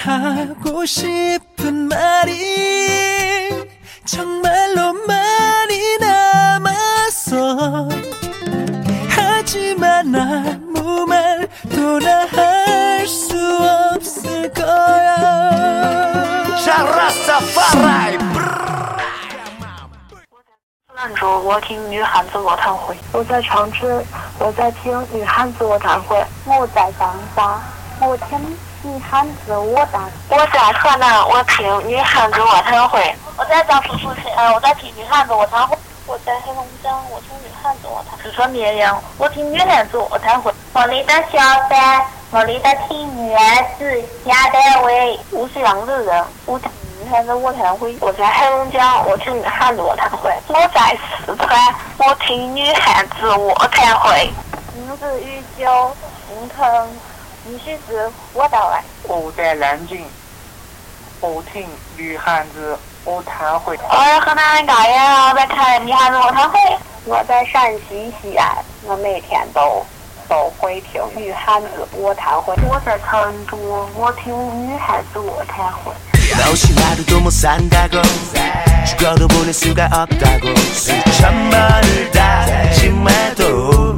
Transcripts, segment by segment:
하고 싶은 말이 정말로 많이 남았어 하지만 아무 말도 나 할 수 없을 거야 샤라사파라이 兰州，我听女汉子卧谈会。我在长春，我在听女汉子卧谈会。我在长沙，我听 女汉子卧谈。我在河南，我听女汉子卧谈会。我在江苏宿迁，我在听女汉子卧谈会。我在黑龙江，我听女汉子卧谈。四川绵阳，我听女汉子卧谈会。我里的小三，我里的听女汉子下单位。我是扬州人，我听女汉子卧谈会。我在黑龙江，我听女汉子卧谈会。我在四川，我听女汉子卧谈会。名字玉九，心疼女婿子我到来。我在南京，我听女汉子卧谈会。我在河南高原，我在看女汉子卧谈会。我在陕西西安，我每天都都会听女汉子卧谈会。我在成都，我听女汉子卧谈会。 너 없이 하루도 못 산다고 죽어도 보낼 수가 없다고 수천 번을 다짐해도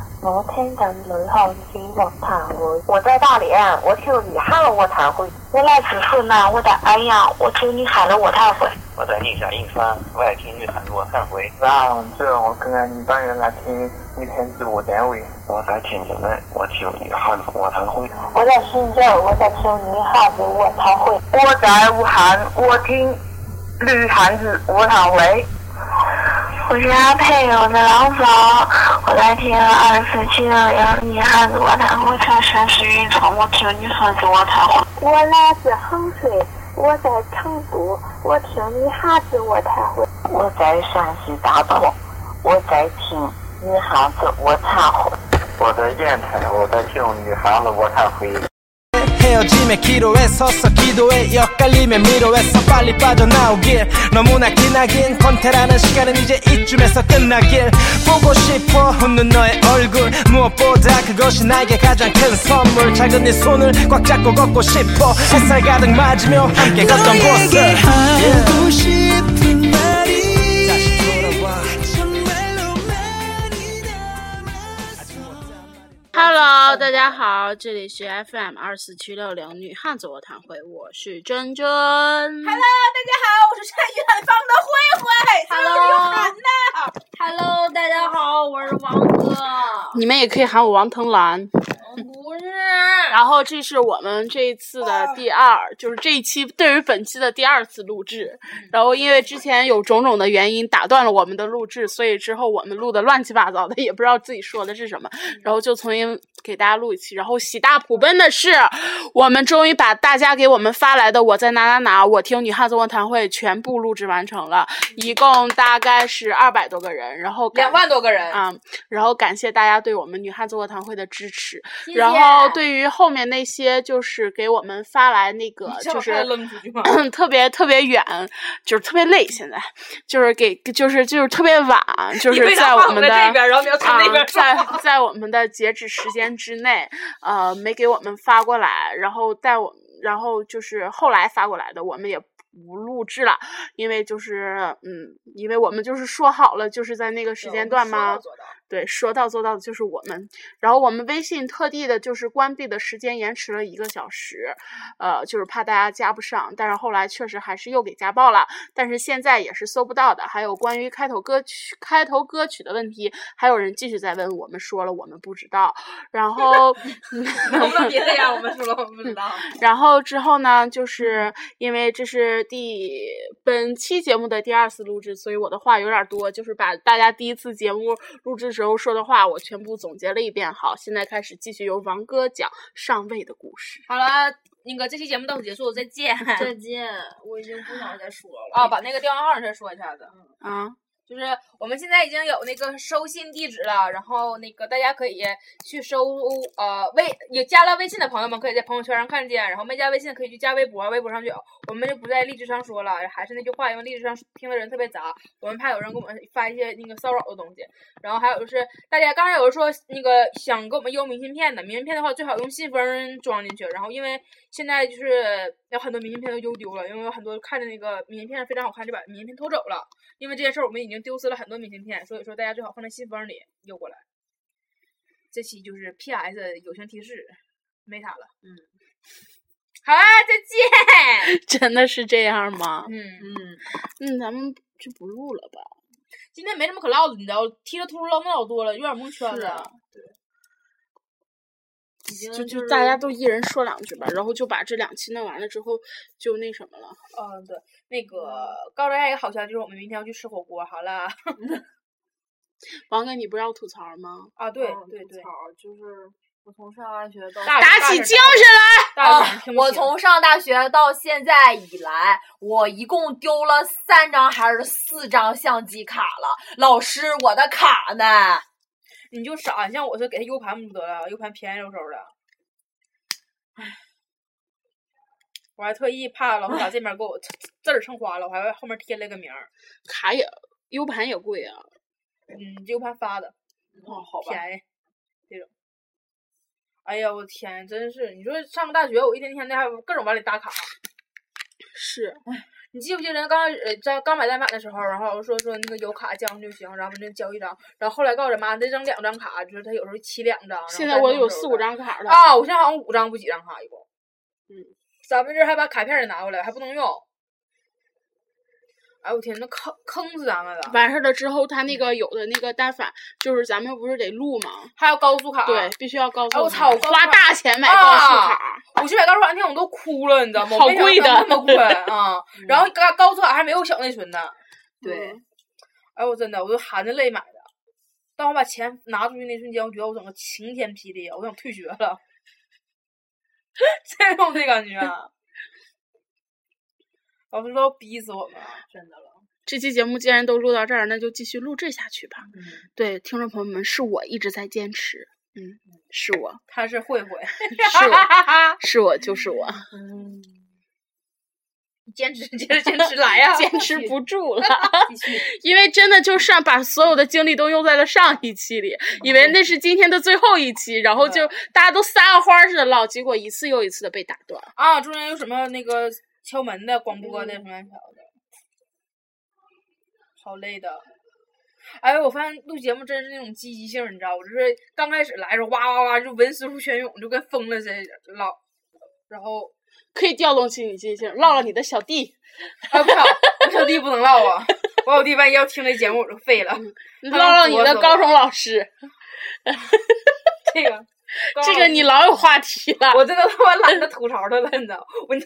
我聽緊女漢子卧談會。我在大连，我聽女漢卧談會。我來自河南，我在安阳，我听女漢子卧談會。我在宁夏银川，我爱听女汉子卧谈会。那这我跟俺一帮人来听女汉子卧谈会。我在天津的，我听女汉子卧谈会。我在深圳，我在听女汉子卧谈会。我在武汉，我听女汉子卧谈会。我是阿佩，我在廊坊，我在听二四七六零女汉子卧谈会。在山西运城，我听女汉子我谈会。我来自衡水。我在成都，我听女汉子我谈会。我在山西大同，我在听女汉子我谈会。我在烟台，我在听女汉子我谈会。 헤어짐에 기로에 서서 기도해. 엇갈림에 미로에서 빨리 빠져나오길. 너무나 기나긴. 권태라는 시간은 이제 이쯤에서 끝나길. 보고 싶어 웃는 너의 얼굴. 무엇보다 그것이 나에게 가장 큰 선물. 작은 네 손을 꽉 잡고 걷고 싶어. 햇살 가득 맞으며 함께 걷던 곳을. 하고 싶은 Hello，大家好，这里是 FM 二四七六零女汉子卧谈会，我是珍珍。Hello，大家好，我是山雨远方的慧慧。Hello，喊呐。Hello，大家好，我是王哥。你们也可以喊我王腾兰。不是。然后这是我们这一次的第二，就是这一期对于本期的第二次录制。然后因为之前有种种的原因打断了我们的录制，所以之后我们录的乱七八糟的，也不知道自己说的是什么。然后就重新给大家录一期。然后喜大普奔的是，我们终于把大家给我们发来的“我在哪哪哪”我听女汉子卧谈会全部录制完成了，一共大概是二百多个人。然后两万多个人啊、嗯！然后感谢大家对我们女汉子卧谈会的支持。然后对于后面那些就是给我们发来那个就是 特别特别远，就是特别累，现在就是给 就是就是特别晚，就是在我们的啊，在在我们的截止时间之内，呃，没给我们发过来，然后在我然后就是后来发过来的，我们也。不录制了，因为就是嗯，因为我们就是说好了，就是在那个时间段嘛。对，说到做到的就是我们。然后我们微信特地的就是关闭的时间延迟了一个小时，呃，就是怕大家加不上。但是后来确实还是又给加爆了，但是现在也是搜不到的。还有关于开头歌曲开头歌曲的问题，还有人继续在问，我们说了我们不知道。然后 能不能别这样，我们说了我们不知道。然后之后呢，就是因为这是第本期节目的第二次录制，所以我的话有点多，就是把大家第一次节目录制时。时候说的话，我全部总结了一遍。好，现在开始继续由王哥讲上位的故事。好了，那个这期节目到此结束，再见。再见，我已经不想再说了。啊，把那个电话号再说一下子。嗯啊。就是我们现在已经有那个收信地址了，然后那个大家可以去收呃微有加了微信的朋友们可以在朋友圈上看见，然后没加微信可以去加微博，微博上就有。我们就不在荔枝上说了，还是那句话，因为荔枝上听的人特别杂，我们怕有人给我们发一些那个骚扰的东西。然后还有就是大家刚才有人说那个想给我们邮明信片的，明信片的话最好用信封装进去。然后因为现在就是有很多明信片都邮丢了，因为有很多看着那个明信片非常好看，就把明信片偷走了。因为这件事，我们已经丢失了很多明信片，所以说大家最好放在信封里邮过来。这期就是 P.S. 友情提示，没啥了。嗯，好啦，再见。真的是这样吗？嗯嗯嗯，咱们就不录了吧？今天没什么可唠的，你知道，踢了秃噜唠那老多了，有点蒙圈了。对。就就大家都一人说两句吧，然后就把这两期弄完了之后，就那什么了。嗯，对，那个告诉大家一个好消息，就是我们明天要去吃火锅。好了，王哥，你不要吐槽吗？啊，对对对，就是我从上大学到打起精神来啊！我从上大学到现在以来，我一共丢了三张还是四张相机卡了。老师，我的卡呢？你就傻，你像我是给他 U 盘不得了，U 盘便宜溜收的。唉，我还特意怕老师把这面给我字儿蹭花了，我还后面贴了个名儿。卡也 U 盘也贵啊。嗯，U 盘发的。哦，好吧。便宜。这种。哎呀，我天，真是！你说上个大学，我一天天的还各种往里打卡。是。唉。你记不记得刚呃在刚买单反的时候，然后说说那个有卡交就行，然后就交一张，然后后来告诉妈得整两张卡，就是他有时候起两张。现在我有四五张卡了。啊，我现在好像五张不几张卡一共。嗯。咱们这还把卡片也拿过来，还不能用。哎我天，那坑坑死咱们了！完事儿了之后，他那个有的那个单反，就是咱们不是得录吗？还要高速卡。对，必须要高速卡。我操！我花大钱买高速卡，我去买高速卡那天我都哭了，你知道吗？好贵的，那么贵啊！然后高高速卡还没有小内存呢。对。哎我真的，我都含着泪买的。当我把钱拿出去那瞬间，我觉得我整个晴天霹雳，我想退学了。这种的感觉。老师都要逼死我们了，真的了。这期节目既然都录到这儿，那就继续录制下去吧。嗯，对，听众朋友们，是我一直在坚持。嗯，是我。他是慧慧。是我，是我，就是我。嗯。坚持，坚持，坚持来呀！坚持不住了。因为真的就上把所有的精力都用在了上一期里，以为那是今天的最后一期，然后就大家都撒个欢似的唠，结果一次又一次的被打断。啊，中间有什么那个？敲门的、广播的什么乱的，好累的。哎，我发现录节目真是那种积极性，你知道我就是刚开始来的时候，哇哇哇就文思如泉涌，就跟疯了似的唠。然后可以调动起你积极性，唠唠你的小弟。啊不好，我小弟不能唠啊！我小弟万一要听这节目，我就废了。唠唠你的高中老师。这个，这个你老有话题了。我真的他妈懒得吐槽他了，你知道？我那。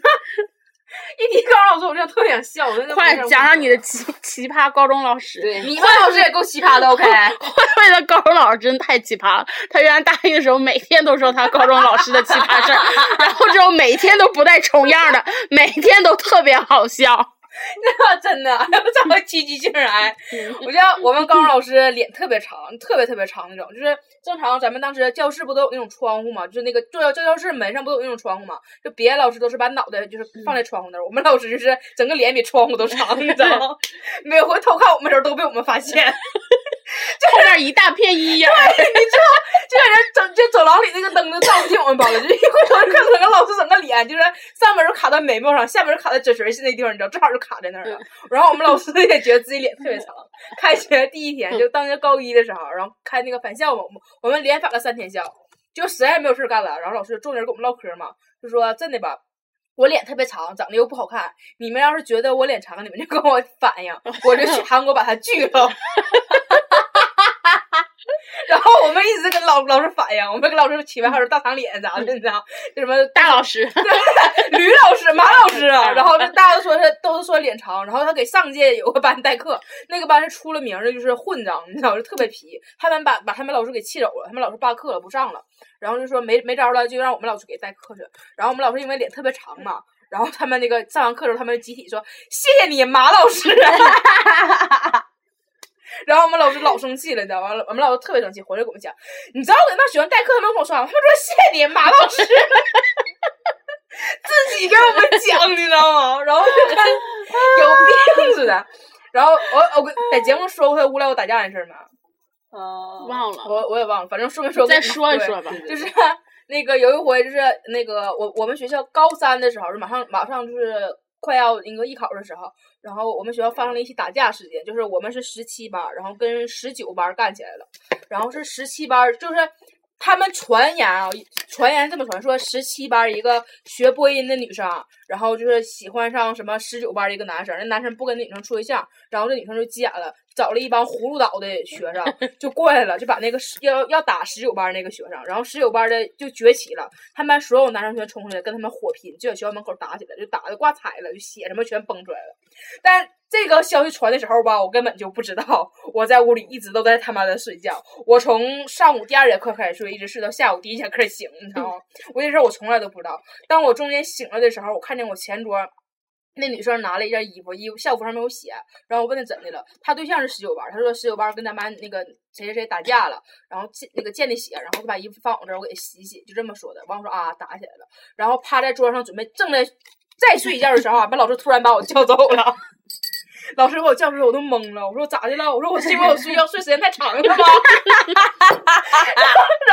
一提高中老师，我真的特别想笑。我快讲讲你的奇奇葩高中老师。对，你们老师也够奇葩的。OK，慧慧的高中老师真的太奇葩了。他原来大一的时候，每天都说他高中老师的奇葩事儿，然后之后每天都不带重样的，每天都特别好笑。那真的，我 这么积极性来。我觉得我们高中老师脸特别长，特别特别长那种，就是正常咱们当时教室不都有那种窗户嘛，就是那个教教教室门上不都有那种窗户嘛？就别的老师都是把脑袋就是放在窗户那儿，我们老师就是整个脸比窗户都长，你知道吗？每回偷看我们时候都被我们发现。后面一大片阴影，对，你知道，这个人整就走廊里那个灯都照不进我们班了，就一回头看整个老师整个脸，就是上面是卡在眉毛上，下面是卡在嘴唇那地方，你知道，正好就卡在那儿了。然后我们老师也觉得自己脸特别长。开学第一天，就当年高一的时候，然后开那个返校嘛，我们连返了三天校，就实在没有事干了。然后老师坐那跟我们唠嗑嘛，就说真的吧，我脸特别长，长得又不好看，你们要是觉得我脸长，你们就跟我反映，我就去韩国把它锯了。然后我们一直跟老老师反映，我们跟老师起外号是大长脸啥的，你知道？就什么大老师、对吕老师、马老师啊。然后大家都说他都是说脸长，然后他给上届有个班代课，那个班是出了名的，就是混账，你知道，就特别皮。他们把把他们老师给气走了，他们老师罢课了，不上了。然后就说没没招了，就让我们老师给代课去。然后我们老师因为脸特别长嘛，然后他们那个上完课之后，他们集体说谢谢你马老师。然后我们老师老生气了，你知道吗？我们老师特别生气，回来给我们讲，你知道我给那学生代课，他们跟我说啥吗？他们说谢谢你马老师，自己给我们讲，你知道吗？然后就跟有病似的。然后我我在节目说过他无聊打架的事儿吗？呃，忘了，我我也忘了，反正说没说？再说一说吧。就是那个有一回，就是那个我我们学校高三的时候，是马上马上就是快要那个艺考的时候，然后我们学校发生了一起打架事件，就是我们是十七班，然后跟十九班干起来了，然后是十七班，就是他们传言啊，传言这么传说，十七班一个学播音的女生，然后就是喜欢上什么十九班的一个男生，那男生不跟女生处对象，然后这女生就急眼了。找了一帮葫芦岛的学生就过来了，就把那个要要打十九班那个学生，然后十九班的就崛起了，他们班所有男生全冲出来跟他们火拼，就在学校门口打起来，就打的挂彩了，就血什么全崩出来了。但这个消息传的时候吧，我根本就不知道，我在屋里一直都在他妈的睡觉，我从上午第二节课开始睡，一直睡到下午第一节课醒，你知道吗？我这事我从来都不知道。当我中间醒了的时候，我看见我前桌。那女生拿了一件衣服，衣服校服上没有血，然后我问她怎的了，她对象是十九班，她说十九班跟咱班那个谁谁谁打架了，然后见那个见的血，然后就把衣服放我这儿，我给洗洗，就这么说的。完我说啊，打起来了，然后趴在桌上准备正在再睡一觉的时候啊，把老师突然把我叫走了，老师把我叫出来，我都懵了，我说咋的了？我说我是因为我睡觉睡时间太长了吗？然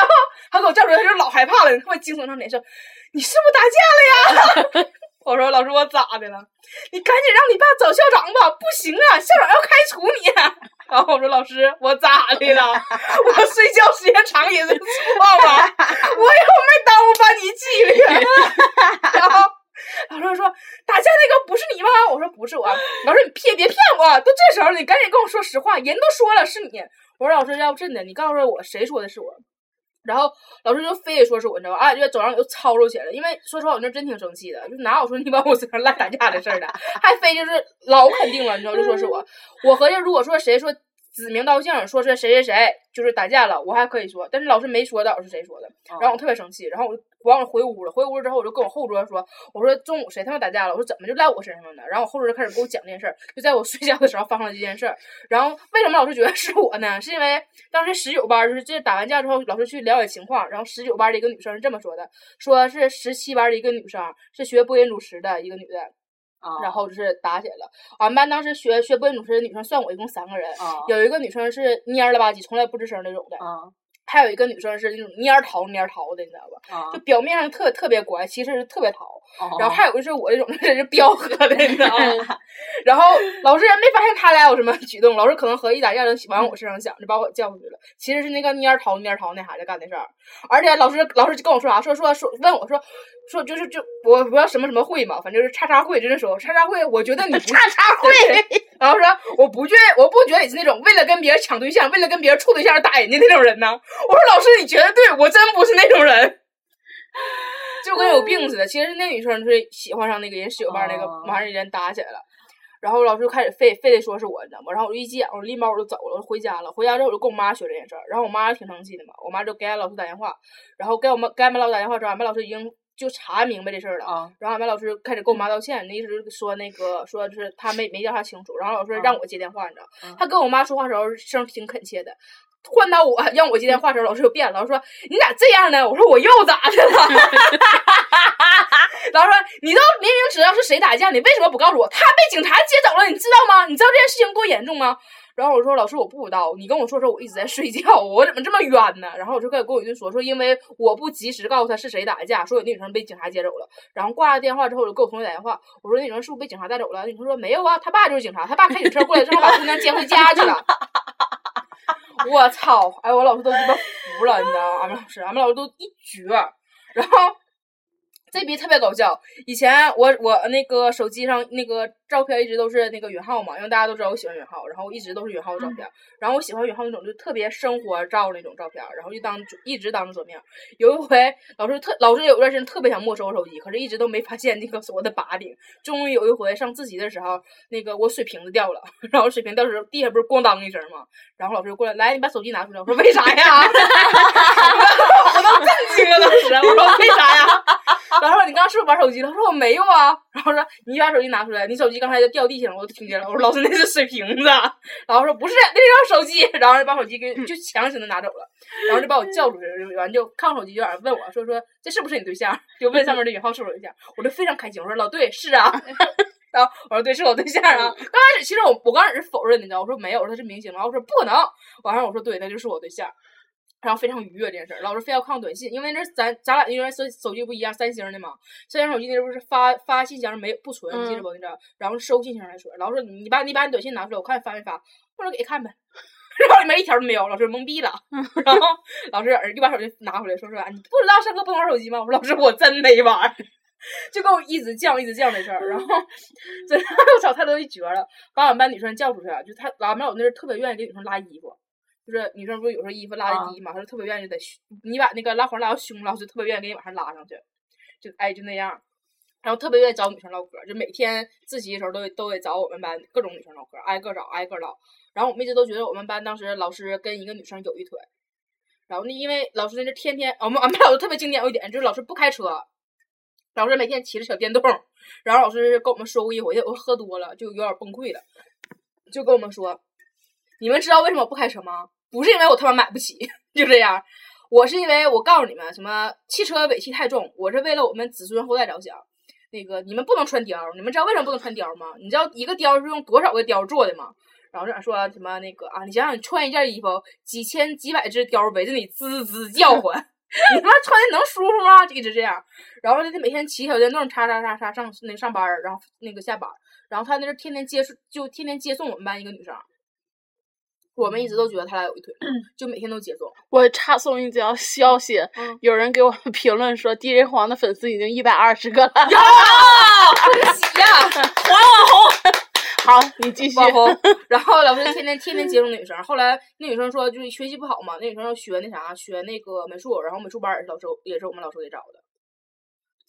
后他给我叫出来，他就老害怕了，特别惊悚上脸说，你是不是打架了呀？我说老师，我咋的了？你赶紧让你爸找校长吧！不行啊，校长要开除你。然后我说老师，我咋的了？我睡觉时间长也是错吗？我又没耽误班级纪律。然后老师说打架那个不是你吗？我说不是我。老师你骗别骗我！都这时候你赶紧跟我说实话，人都说了是你。我说老师，要不真的，你告诉我谁说的是我？然后老师就非得说是我，你知道吧？啊，就走上就吵吵起来了。因为说实话，我那真挺生气的，就哪有说你往我身上赖打架的事儿的，还非就是老肯定了，你知道，就说是我。我合计如果说谁说指名道姓说是谁谁谁就是打架了，我还可以说，但是老师没说到底是谁说的，然后我特别生气，然后我就往我回屋了。回屋了之后，我就跟我后桌说：“我说中午谁他妈打架了？我说怎么就赖我身上了呢？”然后我后桌就开始给我讲这件事儿，就在我 睡觉的时候发生了这件事儿。然后为什么老师觉得是我呢？是因为当时十九班就是这打完架之后，老师去了解情况，然后十九班的一个女生是这么说的：说是十七班的一个女生是学播音主持的一个女的。然后就是打起来了。俺们班当时学学播音主持的女生算我一共三个人，有一个女生是蔫了吧唧，从来不吱声那种的，还有一个女生是那种蔫桃蔫桃的，你知道吧？就表面上特特别乖，其实是特别淘。然后还有就是我这种真是彪喝的，你知道吗？然后老师也没发现他俩有什么举动，老师可能合计咋样就往我身上想，就把我叫出去了。其实是那个蔫桃蔫桃那孩子干的事儿。而且老师老师就跟我说啥，说说说问我说说就是就我不要什么什么会嘛，反正就是叉叉会，就是说叉叉会，我觉得你不叉叉 会。然后说我不觉我不觉得你是那种为了跟别人抢对象，为了跟别人处对象打人家那种人呢。我说老师你觉得对，我真不是那种人。就跟有病似的，其实那女生是喜欢上那个人十九班那个，马上人打起来了，然后老师就开始非非得说是我，你知道吗？然后我就一急眼，我立马我就走了，我就回家了。回家之后我就跟我妈学这件事儿，然后我妈挺生气的嘛，我妈就给俺老师打电话，然后给我们给俺们老师打电话之后，俺们老师已经就查明白这事儿了啊，然后俺们老师开始跟我妈道歉，那意思是说那个说就是他没没调查清楚，然后老师让我接电话，你知道，他跟我妈说话时候声挺恳切的。换到我让我接电话时候，老师又变了。老师说：“你咋这样呢？”我说：“我又咋的了？” 老师说：“你都明明知道是谁打架，你为什么不告诉我？他被警察接走了，你知道吗？你知道这件事情多严重吗？”然后我说：“老师，我不知道。你跟我说说，我一直在睡觉，我怎么这么冤呢？”然后我就跟跟我一顿说说，因为我不及时告诉他是谁打的架，说有那女生被警察接走了。然后挂了电话之后，我就给我同学打电话，我说：“那女生是不是被警察带走了？”那女生说：“没有啊，他爸就是警察，他爸开警车过来之后把姑娘接回家去了。”我操！哎，我老师都鸡巴服了，你知道吗？俺们老师，俺们老师都一绝。然后这这逼特别搞笑。以前我我那个手机上那个照片一直都是那个允浩嘛，因为大家都知道我喜欢允浩，然后一直都是允浩的照片。然后我喜欢允浩那种就特别生活照那种照片，然后就当一直当着桌面。有一回老师特老师有段时间特别想没收我手机，可是一直都没发现那个我的把柄。终于有一回上自习的时候，那个我水瓶子掉了，然后水瓶掉的时候地下不是咣当一声嘛，然后老师就过来，来你把手机拿出来。我说为啥呀？我都震惊了，当时我说为啥呀？然后说你刚刚是不是玩手机了？我说我没有啊。然后说你把手机拿出来，你手机刚才就掉地上了，我都听见了。我说老师那是水瓶子。然后说不是，那是手机。然后就把手机给就强行的拿走了，然后就把我叫出去，完就看手机就有人问我说说这是不是你对象？就问上面的允浩是不是对象？我就非常开心，我说老对是啊。然后我说对是我对象啊。刚开始其实我我刚开始是否认的，你知道？我说没有，我说他是明星。然后我说不可能。完上我说对，那就是我对象。然后非常愉悦这件事儿，老师非要看我短信，因为那咱咱俩因为手手机不一样，三星的嘛，三星手机那不是发发信箱没不存，你记得不？你知道？然后收信箱来存。老师说你把你把你短信拿出来，我看发没发。我说给看呗。然后里面一条都没有，老师懵逼了。然后老师又把手机拿回来，说说你不知道上课不能玩手机吗？我说老师我真没玩，就给我一直犟一直犟这事儿。然后真的 我操，太多一绝了，把我们班女生叫出去了，就他俺们老那是特别愿意给女生拉衣服。就是女生不是有时候衣服拉的低嘛，她就特别愿意在你把那个拉环拉到胸了，就特别愿意给你往上拉上去，就哎就那样，然后特别愿意找女生唠嗑，就每天自习的时候都都得找我们班各种女生唠嗑，挨个找挨个唠。然后我们一直都觉得我们班当时老师跟一个女生有一腿，然后呢，因为老师那是天天我们俺们老师特别经典一点，就是老师不开车，老师每天骑着小电动，然后老师跟我们说过一回，我喝多了就有点崩溃了，就跟我们说。你们知道为什么不开车吗？不是因为我他妈买不起，就这样。我是因为我告诉你们，什么汽车尾气太重，我是为了我们子孙后代着想。那个你们不能穿貂，你们知道为什么不能穿貂吗？你知道一个貂是用多少个貂做的吗？然后这样说什么那个啊，你想想，你穿一件衣服，几千几百只貂围着你滋滋叫唤，你他妈穿的能舒服吗？就一直这样。然后他每天骑小电动，叉叉叉叉上那上班，然后那个下班，然后他那是天天接就天天接送我们班一个女生。我们一直都觉得他俩有一腿，就每天都接送。我插送一条消息，有人给我评论说，DJ 黄的粉丝已经一百二十个了。呀，恭喜呀，黄网红。好，你继续。网红。然后老师天天天天接送女生，后来那女生说就是学习不好嘛，那女生要学那啥，学那个美术，然后美术班也是老师也是我们老师给找的。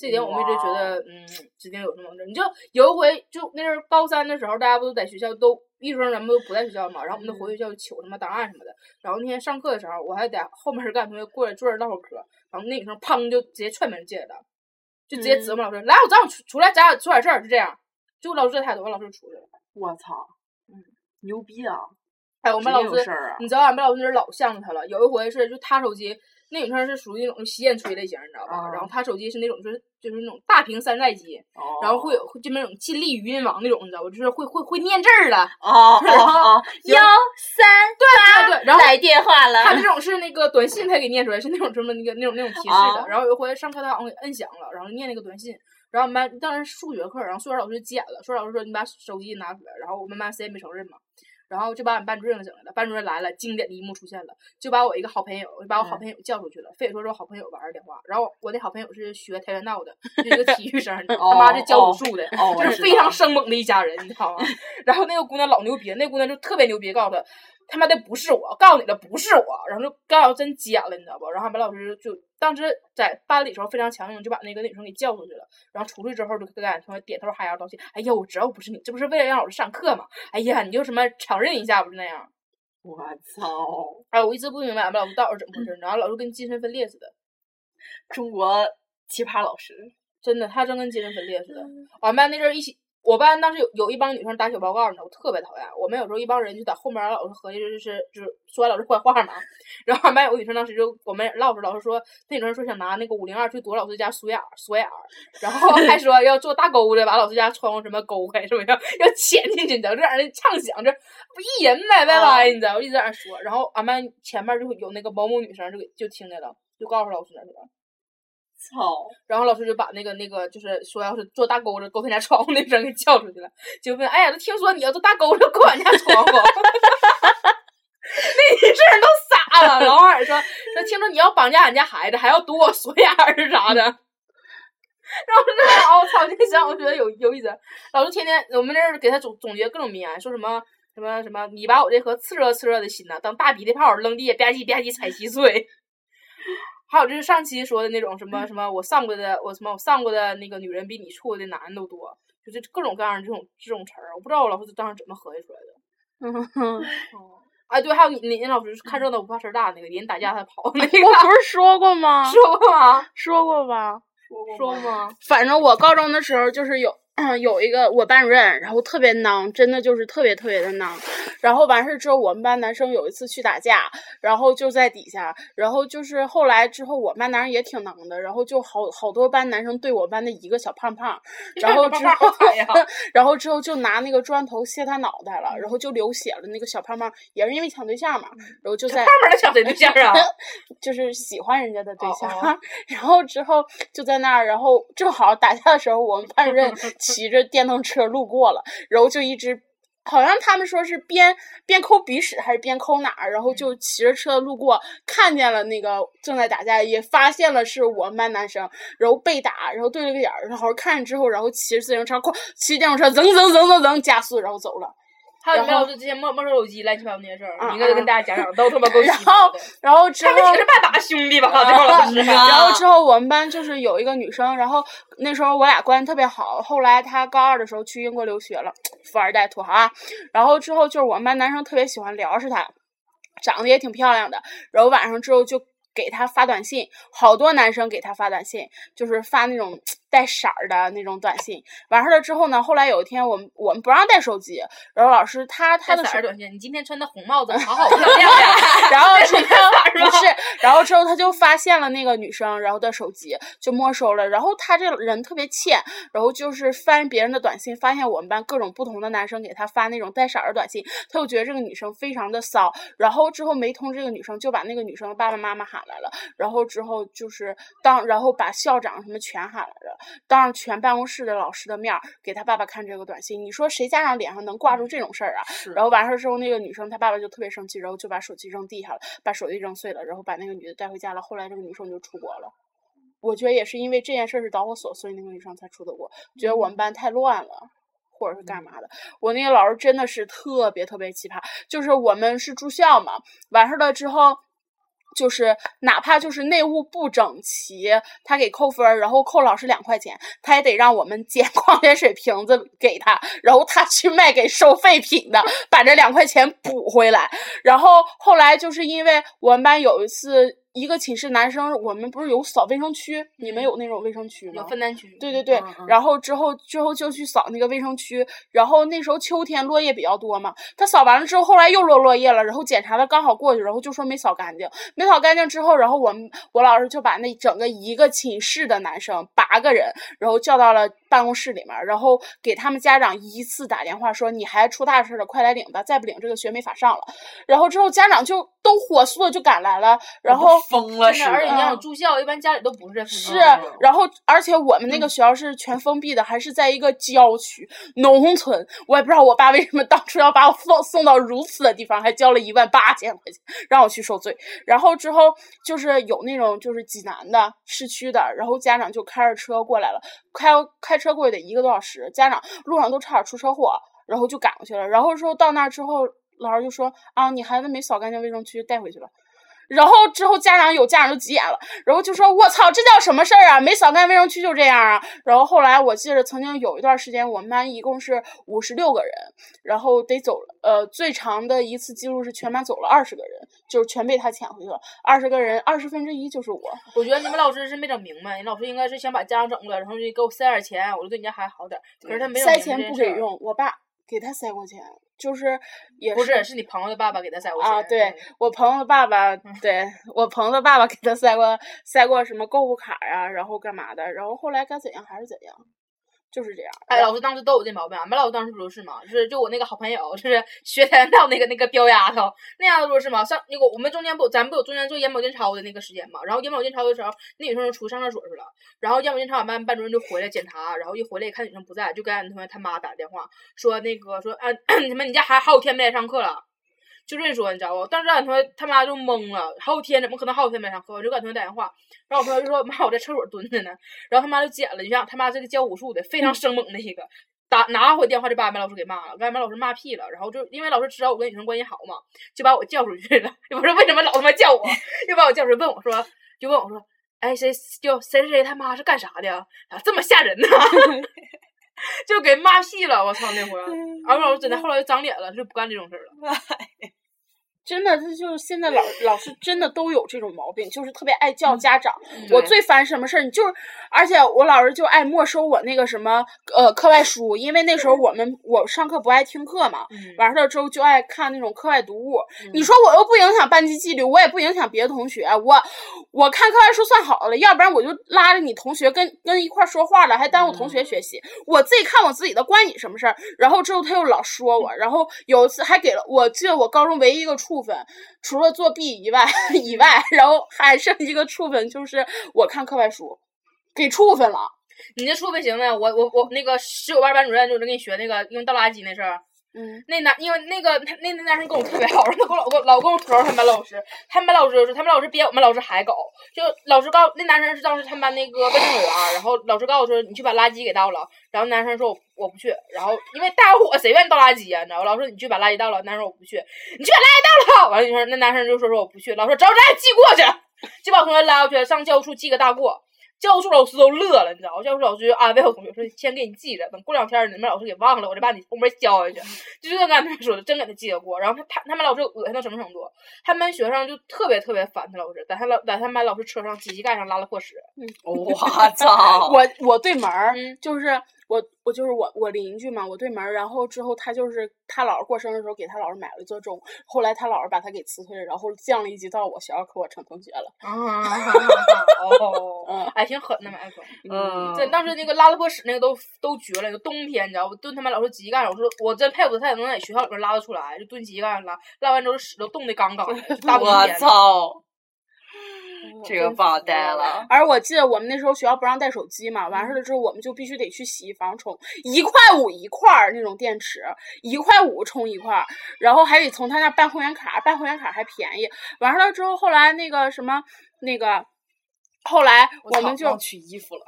这点我们一直觉得，嗯，指定有什么问题。你就有一回，就那阵高三的时候，大家不都在学校都艺术生，咱们都不在学校嘛，然后我们都回学校求什么档案什么的。然后那天上课的时候，我还在后面跟同学过来坐着唠会儿嗑，然后那女生砰就直接踹门进来了，就直接指我们老师，来，我找你出出来，咱俩说点事儿，就这样。就老师这态度，完老师就出去了。我操，嗯，牛逼啊！哎，我们老师，你知道俺们老师那老向着他了。有一回是就他手机。那女生是属于那种吸烟吹类型，你知道吧？然后他手机是那种就是就是那种大屏山寨机，然后会有就那种尽力语音网那种，你知道吧？就是会会会念字儿的。哦哦幺三对对对，然后来电话了。他这种是那个短信，他给念出来是那种什么那个那种那种提示的。然后有一回上课，他好像给摁响了，然后念那个短信。然后我们班当时数学课，然后数学老师剪了，数学老师说你把手机拿出来。然后我们班谁也没承认嘛。然后就把俺班主任整来了，班主任来了，经典的一幕出现了，就把我一个好朋友，就把我好朋友叫出去了，非得说是我好朋友玩儿电话。然后我那好朋友是学跆拳道的，一个体育生，他妈是教武术的，就是非常生猛的一家人，你知道吗？然后那个姑娘老牛逼，那姑娘就特别牛逼，告诉他。他妈的不是我，告诉你了不是我，然后就告诉真急眼了，你知道不？然后俺们老师就当时在班里时候非常强硬，就把那个女生给叫出去了。然后出去之后就跟俺同学点头哈腰道歉。哎呀，我知道不是你，这不是为了让老师上课吗？哎呀，你就什么承认一下不是那样？我操！哎，我一直不明白俺们老师到底怎么回事，然后老师跟精神分裂似的。中国奇葩老师，真的，他真跟精神分裂似的。俺班那阵一起。我班当时有有一帮女生打小报告呢，我特别讨厌。我们有时候一帮人就在后面，老师合计就是就是说老师坏话嘛。然后俺班有个女生当时就我们唠着，老师说那女生说想拿那个五零二去躲老师家锁眼锁眼，然后还说要做大钩子把老师家窗户什么勾开，是不是要要潜进去？你知道这样人畅想，这不一人呗，歪歪，你知道？我一直在那说。然后俺班前面就有那个某某女生就给就听见了，就告诉老师了，是吧？操！然后老师就把那个那个，就是说要是做大钩子勾他家窗户那声给叫出去了，就问：“哎呀，都听说你要做大钩子勾俺家窗户。”那女生都傻了。老二说：“那听说你要绑架俺家孩子，还要堵我锁眼儿啥的。”然后那个我操，那想我觉得有有意思。老师天天我们那儿给他总总结各种名言，说什么什么什么，你把我这颗炽热炽热的心呐，当大鼻涕泡扔地下吧唧吧唧踩稀碎。还有就是上期说的那种什么什么，我上过的我什么我上过的那个女人比你处过的男人都多，就是各种各样的这种这种词儿，我不知道我老师当时怎么合计出来的。嗯哼，哎，对，还有你你你老师看热闹不怕事儿大那个，人打架他跑那个，我不是说过吗？说过吗？说过吧？说吗？反正我高中的时候就是有。有一个我班主任，然后特别囊，真的就是特别特别的囊。然后完事之后，我们班男生有一次去打架，然后就在底下，然后就是后来之后，我们班男生也挺囊的，然后就好好多班男生对我班的一个小胖胖，然后之后，然后之后就拿那个砖头卸他脑袋了，然后就流血了。那个小胖胖也是因为抢对象嘛，然后就在胖胖的抢谁对象啊？就是喜欢人家的对象。然后之后就在那儿，然后正好打架的时候，我们班主任。骑着电动车路过了，然后就一直，好像他们说是边边抠鼻屎还是边抠哪儿，然后就骑着车路过，看见了那个正在打架，也发现了是我们班男生，然后被打，然后对了个眼儿，然后看见之后，然后骑着自行车，哐，骑电动车，噌噌噌噌噌加速，然后走了。还有没有就之前没没收手机乱七八糟那些事儿，你应该跟大家讲讲，都他妈 够然后，然后 之后他们几个是半打兄弟吧？这帮老师。然后之后我们班就是有一个女生，然后那时候我俩关系特别好。后来她高二的时候去英国留学了，富二代土豪啊。然后之后就是我们班男生特别喜欢聊是她，长得也挺漂亮的。然后晚上之后就给她发短信，好多男生给她发短信，就是发那种。带色儿的那种短信，完事儿了之后呢，后来有一天我们我们不让带手机，然后老师他他的色儿短信，你今天穿的红帽子好好漂 亮呀，然后之后不是，然后之后他就发现了那个女生，然后的手机就没收了，然后他这人特别欠，然后就是翻别人的短信，发现我们班各种不同的男生给他发那种带色儿的短信，他就觉得这个女生非常的骚，然后之后没通知这个女生，就把那个女生的爸爸妈妈喊来了，然后之后就是当然后把校长什么全喊来了。当着全办公室的老师的面儿给他爸爸看这个短信，你说谁家长脸上能挂住这种事儿啊？然后完事儿之后，那个女生她爸爸就特别生气，然后就把手机扔地下了，把手机扔碎了，然后把那个女的带回家了。后来这个女生就出国了。我觉得也是因为这件事是导火索，所以那个女生才出的国。觉得我们班太乱了，或者是干嘛的？我那个老师真的是特别特别奇葩，就是我们是住校嘛，完事儿了之后。就是哪怕就是内务不整齐，他给扣分儿，然后扣老师两块钱，他也得让我们捡 矿泉水瓶子给他，然后他去卖给收废品的，把这两块钱补回来。然后后来就是因为我们班有一次。一个寝室男生，我们不是有扫卫生区？你们有那种卫生区吗？有分担区。对对对，然后之后之后就去扫那个卫生区，然后那时候秋天落叶比较多嘛，他扫完了之后，后来又落落叶了，然后检查的刚好过去，然后就说没扫干净，没扫干净之后，然后我们我老师就把那整个一个寝室的男生八个人，然后叫到了办公室里面，然后给他们家长依次打电话说你孩子出大事了，快来领吧，再不领这个学没法上了。然后之后家长就都火速的就赶来了，然后。疯了是，而且你想住校，一般家里都不是在附近。是，然后而且我们那个学校是全封闭的，还是在一个郊区农村。我也不知道我爸为什么当初要把我送送到如此的地方，还交了一万八千块钱让我去受罪。然后之后就是有那种就是济南的市区的，然后家长就开着车过来了，开开车过去得一个多小时，家长路上都差点出车祸，然后就赶过去了。然后说到那之后，老师就说啊，你孩子没扫干净卫生区，带回去了。然后之后家长有家长就急眼了，然后就说：“我操，这叫什么事儿啊？没扫干净卫生区就这样啊？”然后后来我记得曾经有一段时间，我们班一共是五十六个人，然后得走呃最长的一次记录是全班走了二十个人，就是全被他遣回去了。二十个人，二十分之一就是我。我觉得你们老师是没整明白，你老师应该是想把家长整过来，然后就给我塞点钱，我就对你家孩子好点。可是他没有塞钱不给用，我爸给他塞过钱。就是也不是，是你朋友的爸爸给他塞过钱啊？对我朋友的爸爸，对我朋友的爸爸给他塞过塞过什么购物卡呀，然后干嘛的？然后后来该怎样还是怎样。就是这样，哎，老师当时都有这毛病，俺们老师当时不都是吗？就是就我那个好朋友，就是 学跆拳道那个那个彪丫头，那丫头不是吗？上那个我们中间不，咱不有中间做眼保健操的那个时间嘛？然后眼保健操的时候，那女生就出去上厕所去了，然后眼保健操俺班班主任就回来检查，然后一回来一看女生不在，就给俺同学他妈打电话说那个说啊，什么你家孩子好几天没来上课了。就这么说，你知道不？当时俺同学他妈就懵了，好几天怎么可能好几天没上课？我就给俺同学打电话，然后我同学就说：“妈，我在厕所蹲着呢。”然后他妈就捡了，就像他妈这个教武术的非常生猛的一个。打拿回电话就把俺们老师给骂了，给俺们老师骂屁了。然后就因为老师知道我跟女生关系好嘛，就把我叫出去了。也不是为什么老他妈叫我，又把我叫出去问我说，就问我说，哎，谁就谁谁谁他妈是干啥的？咋这么吓人呢？就给骂屁了，我操那回，俺们老师真的后来就长脸了，就不干这种事儿了。真的，他就是现在老 老师真的都有这种毛病，就是特别爱叫家长。我最烦什么事儿？你就是，而且我老师就爱没收我那个什么呃课外书，因为那时候我们我上课不爱听课嘛，完事了之后就爱看那种课外读物。你说我又不影响班级纪律，我也不影响别的同学，我我看课外书算好了，要不然我就拉着你同学跟跟一块说话了，还耽误同学学习。我自己看我自己的，关你什么事儿？然后之后他又老说我，然后有一次还给了我记得我高中唯一一个处。处分，除了作弊以外，以外，然后还剩一个处分，就是我看课外书，给处分了。你那处分行了，我我我那个十九班班主任就是给你学那个用倒垃圾那事儿。嗯，那男因为那个他那那男生跟我特别好，然后他跟我老跟老跟我吐槽他们班老师，他们班老师就是他们老师比我们老师还狗，就老师告那男生是当时他们班那个卫生委员，然后老师告诉说你去把垃圾给倒了，然后男生说我我不去，然后因为大伙谁愿意倒垃圾呀？你知道？老师说你去把垃圾倒了，男生说我不去，你去把垃圾倒了，完了你说那男生就说说我不去，老师说找咱俩记过去，就把同学拉过去上教务处记个大过。教务处老师都乐了，你知道吗？教务处老师就安慰我同学说：“先给你记着，等过两天你们老师给忘了，我再把你后面交下去。”就这跟他们说的，真给他记得过。然后他他他们老师恶心到什么程度？他们班学生就特别特别烦他老师，在他老在他们班老师车上机器盖上拉了破屎。我操！我我对门儿就是。我我就是我我邻居嘛，我对门儿，然后之后他就是他姥姥过生日的时候给他姥姥买了一座钟，后来他姥姥把他给辞退了，然后降了一级到我学校给我成同学了。啊，哦，哎，挺狠的买个。嗯，这当时那个拉了破屎那个都都绝了，就冬天你知道不？蹲他妈老师机盖上，我说我真佩服他，也能在学校里面拉得出来，就蹲机盖上拉，拉完之后屎都冻得刚刚的。大我操！这个不好带了。而我记得我们那时候学校不让带手机嘛，完事了之后我们就必须得去洗衣房充，一块五一块儿那种电池，一块五充一块儿，然后还得从他那办会员卡，办会员卡还便宜。完事了之后，后来那个什么那个，后来我们就取衣服了。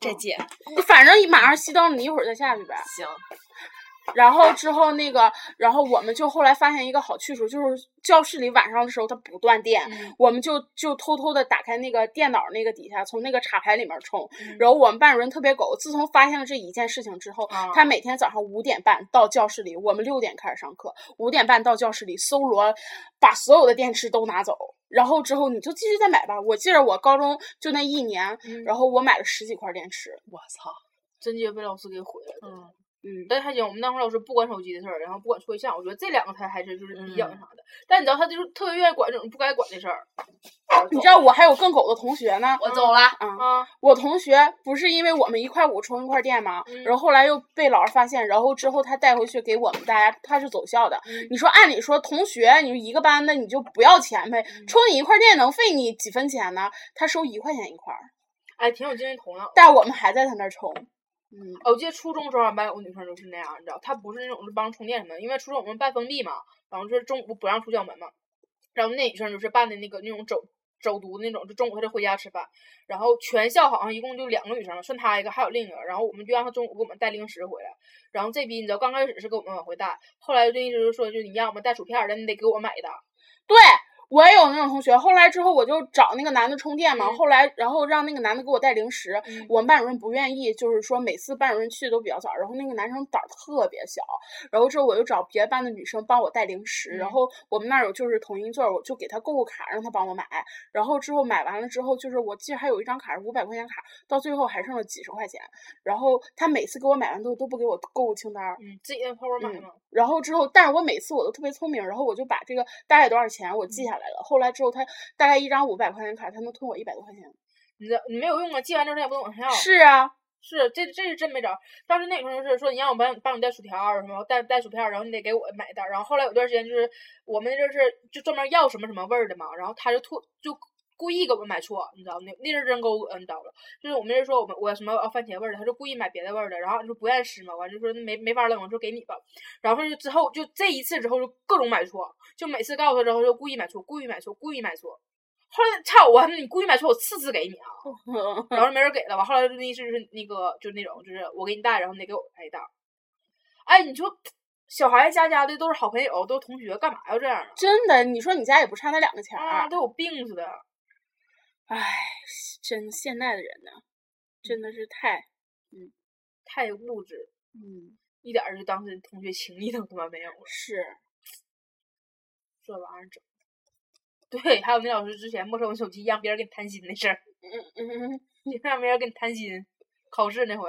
再见。反正马上熄灯了，你一会儿再下去呗。行。然后之后那个，然后我们就后来发现一个好去处，就是教室里晚上的时候它不断电，我们就就偷偷的打开那个电脑那个底下，从那个插排里面充。然后我们班主任特别狗，自从发现了这一件事情之后，他每天早上五点半到教室里，我们六点开始上课，五点半到教室里搜罗，把所有的电池都拿走。然后之后你就继续再买吧。我记得我高中就那一年，然后我买了十几块电池。我操，真接被老师给毁了。嗯。嗯，但还行，我们那会儿老师不管手机的事儿，然后不管对象，我觉得这两个他还是就是比较那啥的。但你知道他就是特别愿意管这种不该管的事儿。你知道我还有更狗的同学呢。我走了。啊，我同学不是因为我们一块五充一块电吗？然后后来又被老师发现，然后之后他带回去给我们大家，他是走校的。你说按理说同学，你一个班的你就不要钱呗？充你一块电能费你几分钱呢？他收一块钱一块儿。哎，挺有精神头脑。但我们还在他那儿充。嗯，我记得初中时候俺班有个女生就是那样，你知道，她不是那种是帮充电什么，因为初中我们办封闭嘛，然后就是中午不让出校门嘛，然后那女生就是办的那个那种走走读那种，就中午她就回家吃饭，然后全校好像一共就两个女生，算她一个，还有另一个，然后我们就让她中午给我们带零食回来，然后这逼你知道刚开始是给我们往回带，后来就意思是说，就你让我们带薯片儿的，你得给我买的，对。我也有那种同学，后来之后我就找那个男的充电嘛，后来然后让那个男的给我带零食，我们班主任不愿意，就是说每次班主任去的都比较早，然后那个男生胆儿特别小，然后之后我就找别的班的女生帮我带零食，然后我们那儿有就是统一座，我就给他购物卡让他帮我买，然后之后买完了之后，就是我记得还有一张卡是五百块钱卡，到最后还剩了几十块钱，然后他每次给我买完都都不给我购物清单，嗯，自己在泡泡买嘛，然后之后，但是我每次我都特别聪明，然后我就把这个大概多少钱我记下来。了，后来之后他大概一张五百块钱卡，他能退我一百多块钱。你这你没有用啊，记完之后他也不往上要。是啊，是这这是真没招。当时那个时候是说你让我帮帮你带薯条什么带带薯片，然后你得给我买单。然后后来有段时间就是我们这是就专门要什么什么味儿的嘛，然后他就吐就故意给我们买错，你知道那那阵真给我恶心到了。就是我们人说我们我什么哦番茄味儿的，他就故意买别的味儿的，然后就不愿意吃嘛，完就说没没法扔，我说给你吧。然后就之后就这一次之后就各种买错，就每次告诉他之后就故意买错，故意买错，故意买错。后来操我，你故意买错，我次次给你啊。然后没人给了吧？后来就那意思就是那个就是那种就是我给你带，然后你得给我带一袋。哎，你说。小孩家家的都是好朋友，都是同学，干嘛要这样啊？真的，你说你家也不差那两个钱儿，都有病似的。唉，真现在的人呢，真的是太，嗯，太物质，嗯，一点儿就当时同学情谊都他妈没有了。是，这玩意儿整。对，还有那老师之前没收我手机，让别人给你谈心那事儿。嗯嗯嗯，让别人给你谈心，考试那回。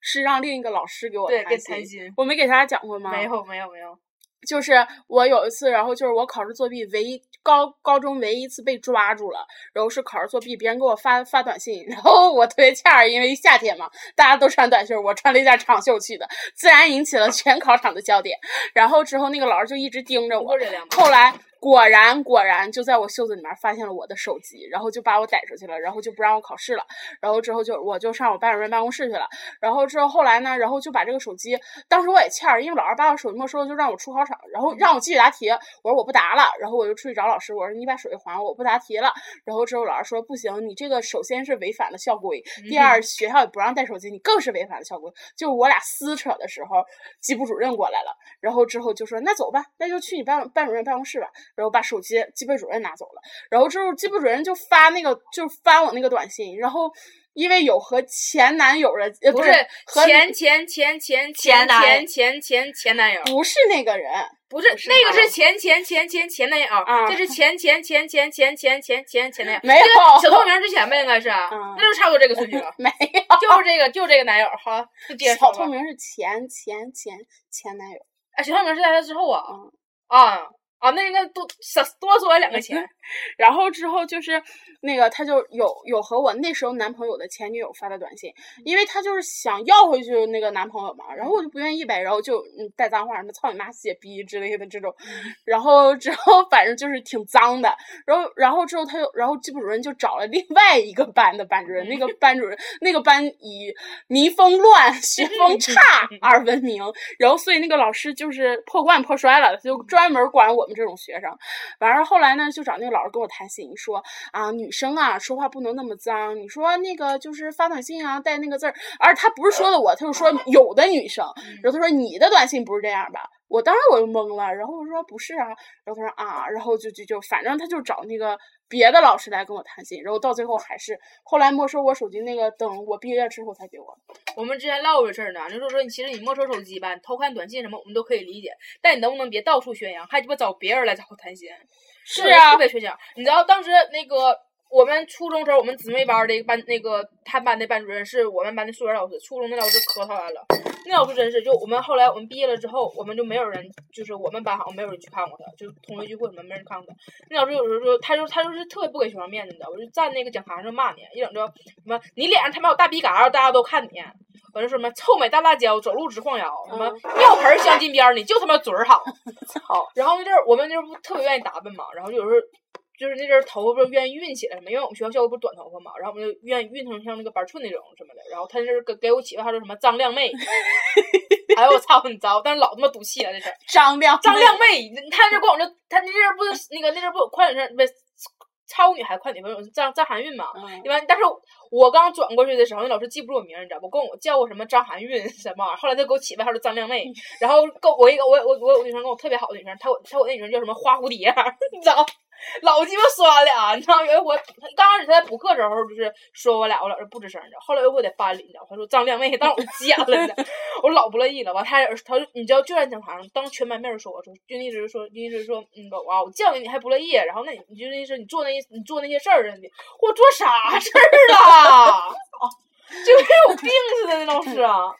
是让另一个老师给我谈心，我没给大家讲过吗？没有，没有，没有。就是我有一次，然后就是我考试作弊，唯一高高中唯一一次被抓住了，然后是考试作弊，别人给我发发短信，然后我特别欠，因为夏天嘛，大家都穿短袖，我穿了一件长袖去的，自然引起了全考场的焦点。然后之后那个老师就一直盯着我，后来。果然，果然就在我袖子里面发现了我的手机，然后就把我逮出去了，然后就不让我考试了。然后之后就我就上我班主任办公室去了。然后之后后来呢，然后就把这个手机，当时我也欠儿，因为老师把我手机没收了，就让我出考场，然后让我继续答题。我说我不答了，然后我就出去找老师，我说你把手机还我，我不答题了。然后之后老师说不行，你这个首先是违反了校规，第二学校也不让带手机，你更是违反了校规。就我俩撕扯的时候，级部主任过来了，然后之后就说那走吧，那就去你班班主任办公室吧。然后把手机机备主任拿走了，然后之后机备主任就发那个就发我那个短信，然后因为有和前男友的不是前前前前前前前前前男友，不是那个人，不是那个是前前前前前男友，这是前前前前前前前前前男友，没有小透明之前呗，应该是，那就差不多这个顺序了，没有，就是这个就是这个男友，好，小透明是前前前前男友，哎，小透明是在他之后啊，啊。啊，那应该多少多出来两个钱，然后之后就是那个他就有有和我那时候男朋友的前女友发的短信，因为他就是想要回去那个男朋友嘛，然后我就不愿意呗，然后就嗯带脏话什么操你妈血逼之类的这种，然后之后反正就是挺脏的，然后然后之后他又然后季部主任就找了另外一个班的班主任，那个班主任那个班以民风乱、学风差而闻名，然后所以那个老师就是破罐破摔了，就专门管我们。这种学生，完了后来呢，就找那个老师跟我谈心，说啊，女生啊，说话不能那么脏。你说那个就是发短信啊，带那个字儿，而他不是说的我，他就说有的女生。然后他说你的短信不是这样吧？我当时我就懵了，然后我说不是啊，然后他说啊，然后就就就反正他就找那个别的老师来跟我谈心，然后到最后还是后来没收我手机那个，等我毕业之后才给我。我们之前唠过这事儿呢，就说说你其实你没收手机吧，偷看短信什么我们都可以理解，但你能不能别到处宣扬，还鸡巴找别人来找我谈心？是啊，特别缺心你知道当时那个。我们初中时候，我们姊妹班的一个班，那个他班的班主任是我们班的数学老师。初中那老师可讨厌了，那老师真是，就我们后来我们毕业了之后，我们就没有人，就是我们班好像没有人去看过他，就同学聚会什么没人看过他。那老师有时候说，他就他就是特别不给学生面子，你知道我就站那个讲台上骂你，一整就什么你脸上他妈有大鼻嘎，大家都看你。完了说什么臭美大辣椒，走路直晃腰，什么尿盆镶金边，你就他妈嘴儿好。好，然后那阵儿我们那阵儿不特别愿意打扮嘛，然后就有时候。就是那阵儿头发不是愿意熨起来什么，因为我们学校校服不是短头发嘛，然后我们就愿意熨成像那个板寸那种什么的。然后他那阵儿给给我起外号叫什么张靓妹，哎呦我操很糟，但是老他妈赌气了那阵儿。张靓张靓妹，他那阵儿管我叫他那阵儿不是那个那阵儿不快女生不是超女还快女朋友张张含韵嘛？对吧？但是我刚转过去的时候，那老师记不住我名儿，你知道不？跟我叫过什么张含韵什么？后来他给我起外号叫张靓妹。然后跟我一个我我我有女生跟我特别好的女生，她我她我那女生叫什么花蝴蝶，你知道？老鸡巴酸了，你知道有一回，刚开始他在补课时候就是说我俩，我老是不吱声的。后来有一回在班里，你知道，他说张靓妹，当我剪了呢，我老不乐意了。完他他就你知道就在讲台上当全班面说，说就一直说，就一直说，那个啊，我教给你还不乐意，然后那你就那是你做那你做那些事儿，你我做啥事儿了？就跟有病似的那老师啊。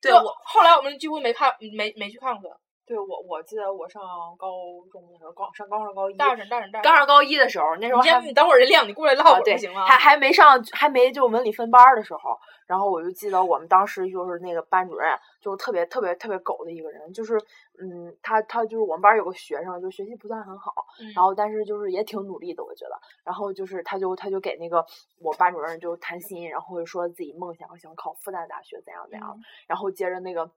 对我后来我们几乎没看没没去看过他。对我，我记得我上高中的时候，高上高上高一，大声大声大声！刚上高一的时候，那时候还你等会儿这亮，你过来唠会对行吗？还还没上，还没就文理分班的时候，然后我就记得我们当时就是那个班主任，就是特别特别特别狗的一个人，就是嗯，他他就是我们班有个学生，就学习不算很好，嗯、然后但是就是也挺努力的，我觉得。然后就是他就他就给那个我班主任就谈心，然后说自己梦想想考复旦大学怎样怎样，嗯、然后接着那个。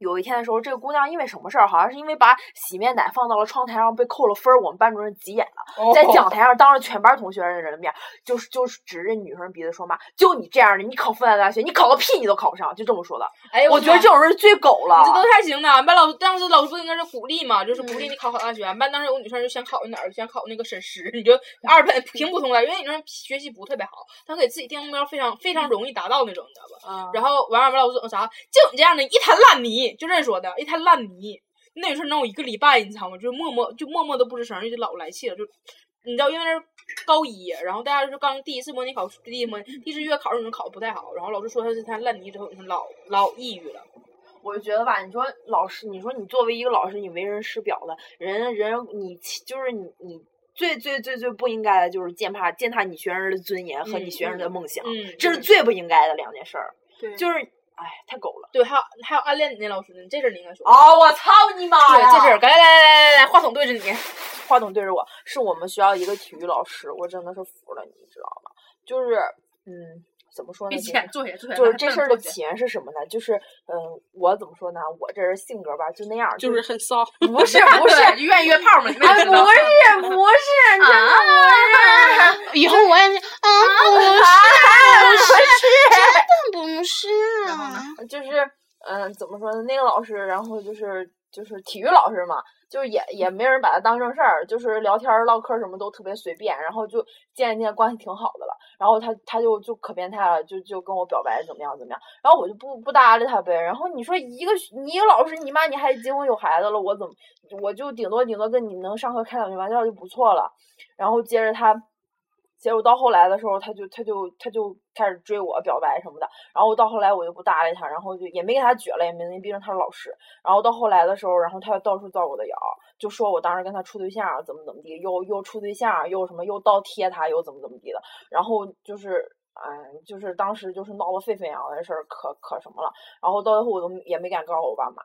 有一天的时候，这个姑娘因为什么事儿？好像是因为把洗面奶放到了窗台上被扣了分儿，我们班主任急眼了，在讲 台上当着全班同学的人的面，就是就是指着女生鼻子说骂：“就你这样的，你考复旦大学，你考个屁你都考不上！”就这么说的。哎，我觉得这种人最狗了。你这都太行了。俺班老当时老师不应该是鼓励嘛，就是鼓励你考好大学。俺班当时有个女生就想考哪儿，想考那个沈师，你就二本挺普通的，因为女生学习不特别好，她给自己定目标非常非常容易达到那种，你知道吧？嗯、然后完俺班老师怎么啥？就你这样的一滩烂泥，就这说的。一滩烂泥，那女生能有一个礼拜，你知道吗？就是默默就默默的不吱声，就老来气了。就你知道，因为那是高一，然后大家就是刚第一次模拟考，第一模第一次月考，可能考的不太好，然后老师说他是他烂泥之后，老老抑郁了。我就觉得吧，你说老师，你说你作为一个老师，你为人师表的人，人你就是你你最最最最不应该的就是践踏践踏你学生的尊严和你学生的梦想，嗯，这是最不应该的两件事儿。对，就是。哎，太狗了！对，还有还有暗恋你那老师呢，这事儿你应该说。哦，我操你妈对，这事儿，来来来来来来，话筒对着你，话筒对着我，是我们学校一个体育老师，我真的是服了，你知道吗？就是，嗯，怎么说呢？坐下，坐下。就是这事儿的起源是什么呢？就是，嗯，我怎么说呢？我这人性格吧，就那样，就是很骚。不是不是，愿意约炮吗？哎，不是不是，真的 不是。以后我也是，啊，不是，不是，真的不是。然后呢？就是，嗯，怎么说呢？那个老师，然后就是就是体育老师嘛。就是也也没人把他当正事儿，就是聊天唠嗑什么都特别随便，然后就见一见关系挺好的了。然后他他就就可变态了，就就跟我表白怎么样怎么样。然后我就不不搭理他呗。然后你说一个你一个老师，你妈你还结婚有孩子了，我怎么我就顶多顶多跟你能上课开两句玩笑就不错了。然后接着他。结果到后来的时候，他就他就他就开始追我表白什么的，然后到后来我就不搭理他，然后就也没给他撅了，也没那，毕竟他是老师。然后到后来的时候，然后他又到处造我的谣，就说我当时跟他处对象，怎么怎么地，又又处对象，又什么又倒贴他，又怎么怎么地的。然后就是，哎，就是当时就是闹得沸沸扬扬的事儿，可可什么了。然后到最后我都也没敢告诉我爸妈。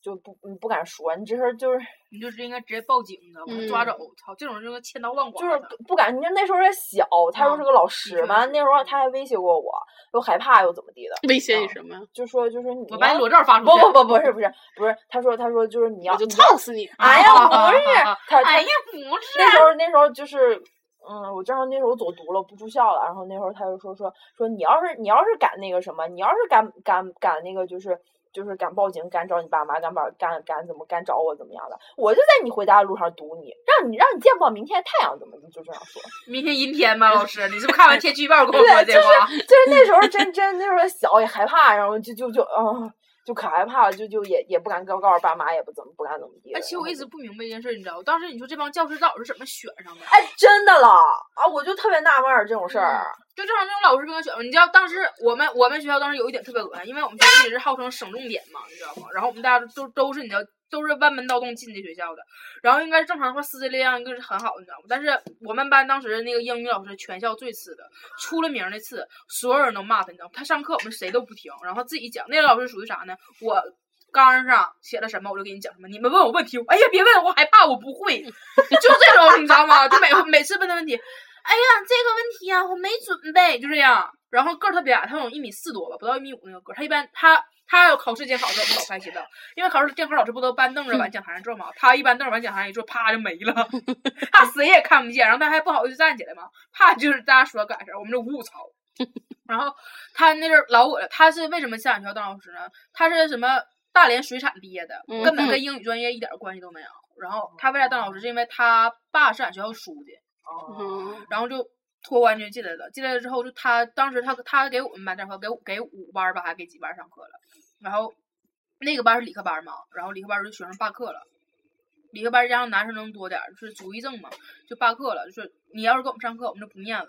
就不嗯不敢说，你这事儿就是 你就是应该直接报警，你知道吗？抓走，操，这种人就千刀万剐。就是不敢，你那时候还小，他又是个老师，完了那时候他还威胁过我，又害怕又怎么地的。威胁你什么呀？就说就说你我把你裸照发出去。不不不不是不是不是，他说他说就是你要我就操死你！哎呀不是，他哎呀不是。那时候那时候就是。嗯，我正好那时候走读了，不住校了。然后那时候他就说说说你要是你要是敢那个什么，你要是敢敢敢那个就是就是敢报警，敢找你爸妈，敢把敢敢怎么敢找我怎么样的，我就在你回家的路上堵你，让你让你见不到明天太阳，怎么你就这样说。明天阴天吗，老师，你是不是看完天气预报跟我说这话？就 是就是那时候真真那时候小也害怕，然后就就就嗯。就可害怕了，就就也也不敢告告诉爸妈，也不怎么不敢怎么地。而且我一直不明白一件事，你知道，当时你说这帮教师到底是怎么选上的？哎，真的了啊！我就特别纳闷这种事儿。嗯、就正常那种老师跟我选，你知道，当时我们我们学校当时有一点特别恶心，因为我们学校一直是号称省重点嘛，你知道吗？然后我们大家都都是你知道。都是弯门盗洞进的学校的，然后应该正常的话师资力量应该是很好的，你知道吗？但是我们班当时那个英语老师全校最次的，出了名的次，所有人都骂他，你知道吗？他上课我们谁都不听，然后自己讲。那个老师属于啥呢？我纲上写了什么我就给你讲什么，你们问我问题，哎呀别问我害怕我不会，就这种你知道吗？就每 每次问的问题，哎呀这个问题啊我没准备，就这样。然后个儿特别矮，他有一米四多吧，不到一米五那个个儿。他一般他。他要考试监考的时候，我们老开心了，因为考试监考老师不都搬凳子往讲台上坐吗？他一搬凳往讲台上一坐，啪就没了，他谁也看不见，然后他还不好意思站起来嘛，怕就是大家说赶事儿，我们就五五操。然后他那阵老我了，他是为什么下俺学校当老师呢？他是什么大连水产毕业的，根本跟英语专业一点关系都没有。然后他为啥当老师？是因为他爸是俺学校书记，嗯，然后就。托关系进来了，进来了之后就他当时他他给我们班上课，给给五班吧，还给几班上课了。然后那个班是理科班嘛，然后理科班就学生罢课了。理科班加上男生能多点，就是主义症嘛，就罢课了。就是你要是给我们上课，我们就不念了，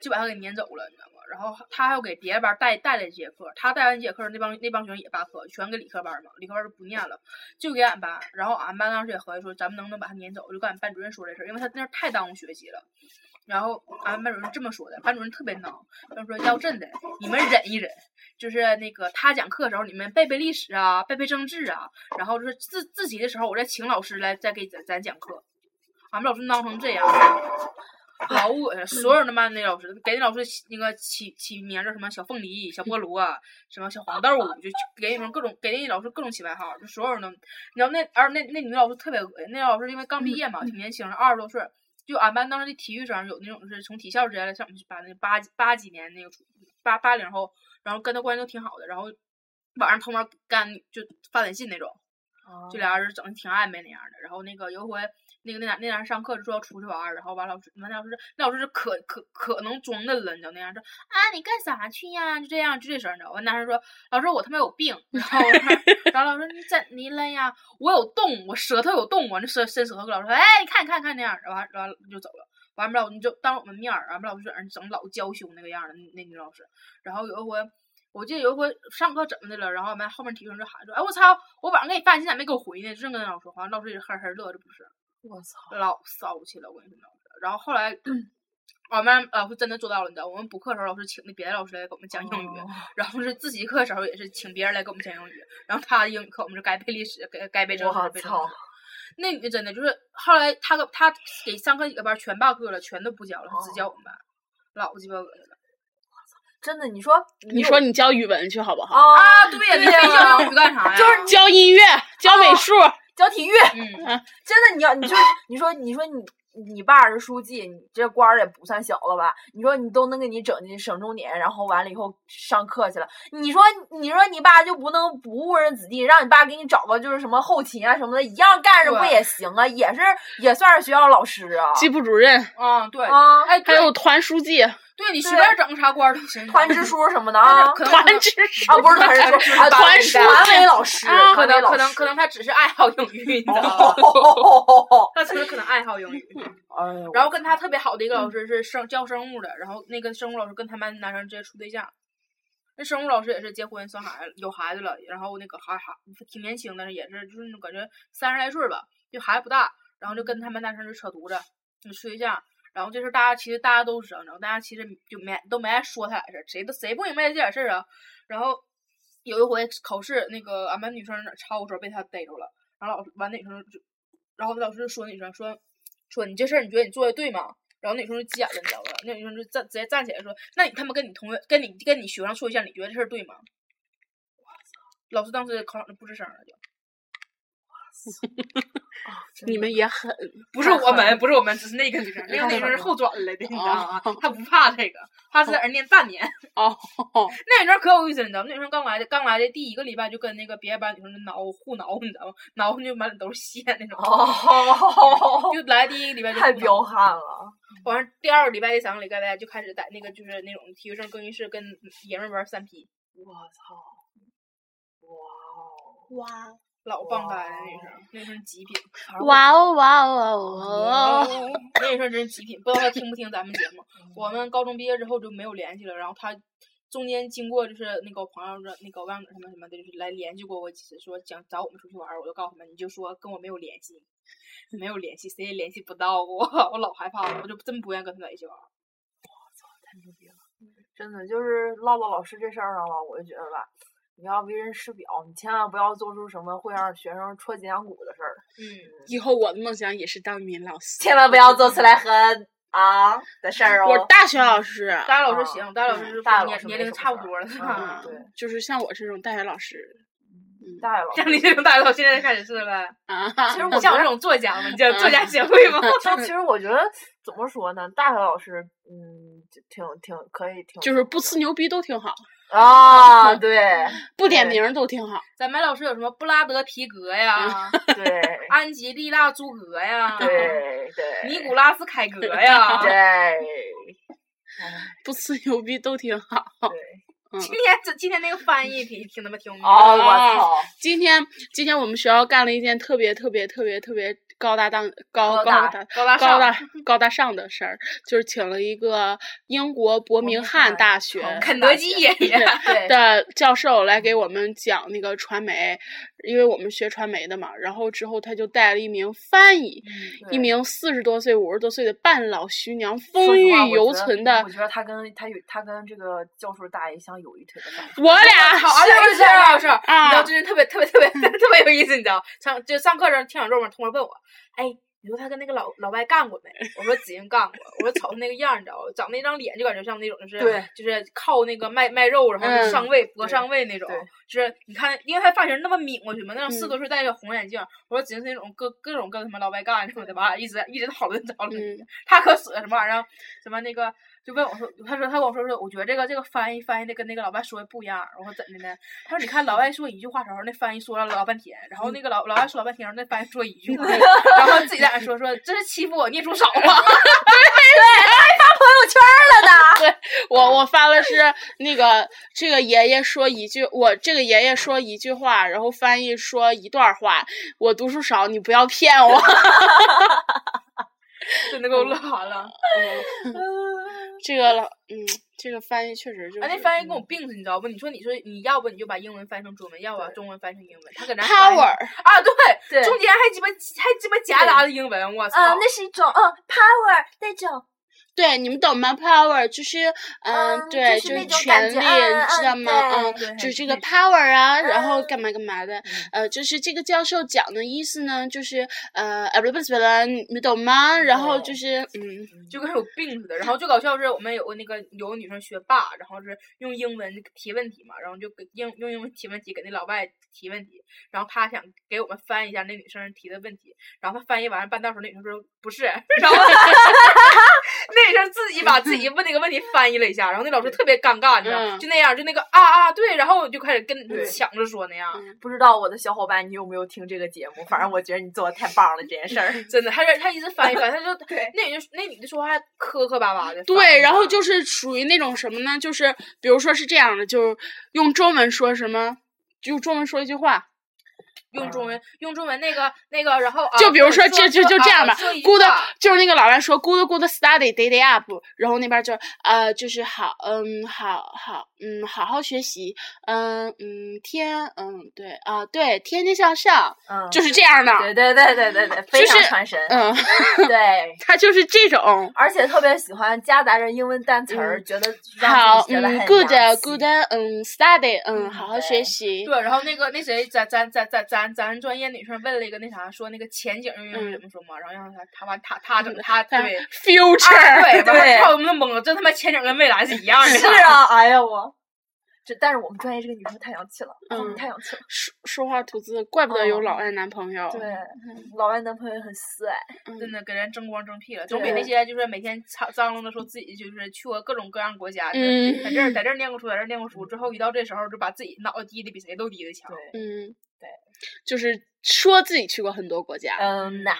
就把他给撵走了，你知道吗？然后他还要给别的班带带了一节课，他带完一节课，那帮那帮学生也罢课，全给理科班嘛，理科班就不念了，就给俺班。然后俺班当时也合计说，咱们能不能把他撵走？就跟俺班主任说这事儿，因为他那太耽误学习了。然后俺班主任这么说的，班主任特别孬，他说要真的，你们忍一忍，就是那个他讲课的时候，你们背背历史啊，背背政治啊，然后就是自自习的时候，我再请老师来再给咱咱讲课。俺们老师孬成这样。老恶心，所有人都骂那老师，给那老师那个起起名叫什么小凤梨、小菠萝，什么小黄豆，就给你们各种给那老师各种起外号，就所有人都，你知道那而那那女老师特别恶心，那老师因为刚毕业嘛，挺年轻的，二十多岁，就俺班当时的体育生有那种是从体校直接来上我们班那八八几年那个八八零后，然后跟他关系都挺好的，然后晚上偷摸干就发短信那种，就俩人整的挺暧昧那样的，然后那个有一回。那个那男那男上课就说要出去玩儿，然后完老师完老师那老师是可可可能装嫩了，你知道那样说啊你干啥去呀？就这样就这声儿，你知道完男生说老师我他妈有病，然后然后老师你怎的了呀？我有洞，我舌头有洞，我那舌伸舌头，老师说哎你看看看那样，然后然后就走了，完不了你就当我们面儿，完不了老师在那整老娇羞那个样的那那女老师，然后有一回我记得有一回上课怎么的了，然后我们后面体育生就喊说哎我操我晚上给你发信息咋没给我回呢？正跟老师说话，老师也呵呵乐这不是。我操，老骚气了！我跟你说，然后后来，我们老师真的做到了，你知道，我们补课的时候，老师请的别的老师来给我们讲英语，然后是自习课的时候也是请别人来给我们讲英语，然后他的英语课我们是该背历史，该该背政治背政治。那女的真的就是后来他个他给上课几个班全罢课了，全都不教了，只教我们班，老鸡巴恶心了。真的，你说你说你教语文去好不好？啊，对呀，你教英语干啥呀？就是教音乐，教美术。教体育，嗯，真的，你要你就 你说你说你你爸是书记，你这官儿也不算小了吧？你说你都能给你整进省重点，然后完了以后上课去了。你说你说你爸就不能不误人子弟，让你爸给你找个就是什么后勤啊什么的，一样干着不也行啊？也是也算是学校老师啊，级部主任啊，对啊，哎，还有团书记。对你随便整个啥官都行，团支书什么的啊，团支书啊，不是团支书啊，团书团委老师，可能可能可能他只是爱好英语，你知道吗？他只是可能爱好英语。然后跟他特别好的一个老师是生教生物的，然后那个生物老师跟他们男生直接处对象。那生物老师也是结婚生孩子有孩子了，然后那个还还挺年轻的，也是就是感觉三十来岁吧，就孩子不大，然后就跟他们男生就扯犊子，就处对象。然后这事大家其实大家都知道，大家其实就没都没爱说他俩事儿，谁都谁不明白这点事儿啊？然后有一回考试，那个俺班女生抄的时候被他逮住了，然后老师完女生就，然后老师就说女生说说你这事儿你觉得你做的对吗？然后女生就急眼了，你知道吧？那女生就站直接站起来说，那你他妈跟你同学跟你跟你学生处对象，你觉得这事儿对吗？老师当时考场就不吱声了，就。你们也狠，不是我们，不是我们，只是那个女生，那个女生是后转来的，你知道吗？她不怕这个，她是在那念半年。哦，那女生可有意思，你知道吗？那女生刚来的，刚来的第一个礼拜就跟那个别的班女生挠互挠，你知道吗？挠就满脸都是血那种。哦，就来第一个礼拜就太彪悍了。完事第二个礼拜、第三个礼拜就开始在那个就是那种体育生更衣室跟爷们玩三 P。我操！哇！哇！老棒干了，女生，那女生极品。哇哦哇哦哇哦！那声真是极品，不知道他听不听咱们节目。我们高中毕业之后就没有联系了，然后他中间经过就是那个朋友的那个外甥什么什么的，就是来联系过我几次，说想找我们出去玩，我就告诉他们，你就说跟我没有联系，没有联系，谁也联系不到我，我老害怕了，我就真不愿意跟他在一起玩。我操，太牛逼了！真的就是唠到老师这事儿上了，我就觉得吧。你要为人师表，你千万不要做出什么会让学生戳脊梁骨的事儿。嗯，以后我的梦想也是当一名老 师。千万不要做出来和啊的事儿哦。我大学老师，大学老师行，大学老师是年年龄差不多了？对，就是像我这种大学老师，大学老 师，像你这种大学老师现在开始是了呗？啊，其实我像我这种作家嘛，叫作家协会吗？其实我觉得怎么说呢，大学老师，嗯，挺挺可以，挺就是不吹牛逼都挺好。啊，对，不点名都挺好。咱们老师有什么布拉德皮格呀？对，安吉丽娜朱格呀？对对，尼古拉斯凯格呀？对，不吹牛逼都挺好。对，今天这今天那个翻译挺挺他们听哦，我操！今天今天我们学校干了一件特别特别特别特别。高大当高高大大高大高大上高大上的事儿，就是请了一个英国伯明翰大学肯德基爷爷的教授来给我们讲那个传媒，因为我们学传媒的嘛。然后之后他就带了一名翻译，一名四十多岁、五十多岁的半老徐娘，风韵犹存的我。觉得他跟他有他跟这个教授大爷像有一腿的感觉。我俩好，而且是不是是老师，你知道啊？最近特别特别特别特别有意思，你知道？上就上课时候听讲座嘛，同学问我，哎，你说他跟那个老老外干过没？我说子英干过。我说瞅他那个样儿，你知道吧，长那张脸就感觉像那种就是对就是靠那个卖卖肉，然后上位搏对上位那种。就是你看，因为他发型那么抿过去嘛，那种四十嗯多岁戴个红眼镜，我说子英是那种各各种跟他妈老外干什么的吧，一直一直讨论讨论。嗯他可死了什么玩意儿？什么那个就问我说，他说他跟我说说，我觉得这个这个翻译翻译的跟那个老外说的不一样。我说怎的呢？他说你看老外说一句话的时候，那翻译说了老半天，然后那个老老外说老半天，那翻译说一句话，然后自己在那说说这是欺负我念书少吗？对，还发朋友圈了呢。对我我发了是那个这个爷爷说一句，我这个爷爷说一句话，然后翻译说一段话。我读书少，你不要骗我。真的给我乐完了。这个老嗯，这个翻译确实就是。啊，那翻译跟我病似的，你知道不？你说你说你要不你就把英文翻成中文，要不把中文翻成英文，他搁那 Power 啊，对，对中间还鸡巴还鸡巴夹杂的英文，我操！啊，那是一种嗯 power 那种对，你们懂吗？Power 就是，嗯，嗯对，就是权感觉利，嗯你知道嗯吗？对嗯，对就是这个 power 啊，然后嗯干嘛干嘛的，呃，就是这个教授讲的意思呢，就是呃，呃，不不不了，你你懂吗？然后就是，嗯，就跟有病似的。然后最搞笑是我们有个那个有个女生学霸，然后是用英文提问题嘛，然后就给英用英文提问题给那老外提问题，然后他想给我们翻译一下那女生提的问题，然后他翻译完半道时候那女生说不是，然后 那女生自己把自己问那个问题翻译了一下，然后那老师特别尴尬，你知道，嗯就那样，就那个啊啊对，然后就开始跟对抢着说那样。不知道我的小伙伴，你有没有听这个节目？反正我觉得你做的太棒了，这件事儿。真的，他是他一直翻译翻译，他就 那女的那女的说话磕磕巴巴的。对，然后就是属于那种什么呢？就是比如说是这样的，就是用中文说什么，用中文说一句话，用中文用中文那个那个，然后啊就比如说就就就这样吧，good 话就是那个老外说 good good study day day up，然后那边就呃就是好嗯好好嗯好好学习嗯嗯天嗯对啊对天天向上，嗯就是这样的，对对对对对对，非常传神。嗯，对，他就是这种。而且特别喜欢夹杂着英文单词儿，觉得好，，good good，嗯，study，嗯，好好学习。对，然后那个那谁，咱咱咱咱咱咱专业女生问了一个那啥，说那个前景用英语怎么说嘛，然后让他他完他他整他对 future，啊对，完对了他我们都懵了，这他妈前景跟未来是一样的。是啊，哎呀我，这但是我们专业这个女生太洋气了，嗯太洋气了。说说话吐字，怪不得有哦老外男朋友。对，老外男朋友也很帅。真的给人争光争屁了，总比那些就是每天张张罗的说自己就是去过各种各样国家，嗯就是在这儿在这儿念过书，在这儿念过书，之后一到这时候就把自己脑袋低的比谁都低的强。嗯，对，就是说自己去过很多国家。嗯呐。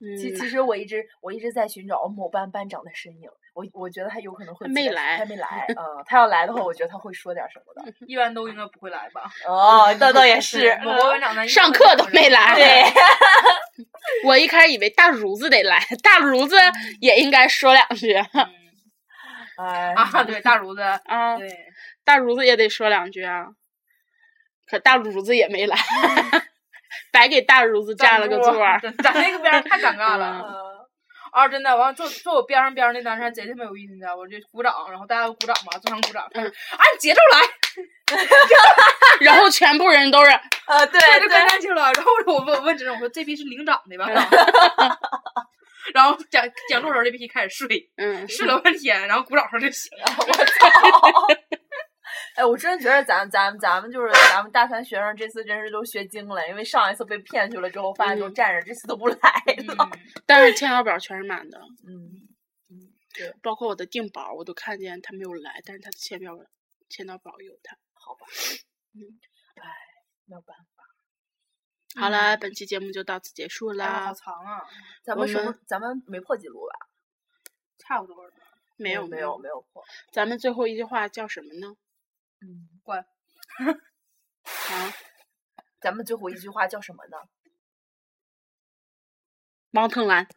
嗯其其实我一直我一直在寻找某班班长的身影，我我觉得他有可能会没来他没来，嗯，他要来的话，我觉得他会说点什么的。一般都应该不会来吧？哦，那倒也是，某个班长呢，上课都没来。对，我一开始以为大如子得来，大如子也应该说两句。哎啊，对，大如子啊，对，大如子也得说两句啊。可大如子也没来，白给大如子占了个座儿。咱那个边儿太尴尬了。嗯啊，真的，完坐坐我边上边上那男生贼他妈有意思，你知道不？就鼓掌，然后大家都鼓掌嘛，正常鼓掌，嗯按节奏来，然后全部人都是呃，对这就跟上去了。然后我问我问真，我说这批是领奖的吧？然后讲讲座时候这批开始睡，嗯，睡了半天，然后鼓掌时候就醒了。我操！哎，我真觉得咱咱咱们就是咱们大三学生这次真是都学精了，因为上一次被骗去了之后，发现都站着，这次都不来了。但是签到表全是满的。嗯嗯，对，包括我的定保，我都看见他没有来，但是他的签表签到表有他。好吧，嗯，哎，没有办法。好了，本期节目就到此结束哎啦。好长啊！咱们是不我是咱们没破记录吧？差不多了。没有没有没有破。咱们最后一句话叫什么呢？嗯，关。啊，咱们最后一句话叫什么呢？王腾兰。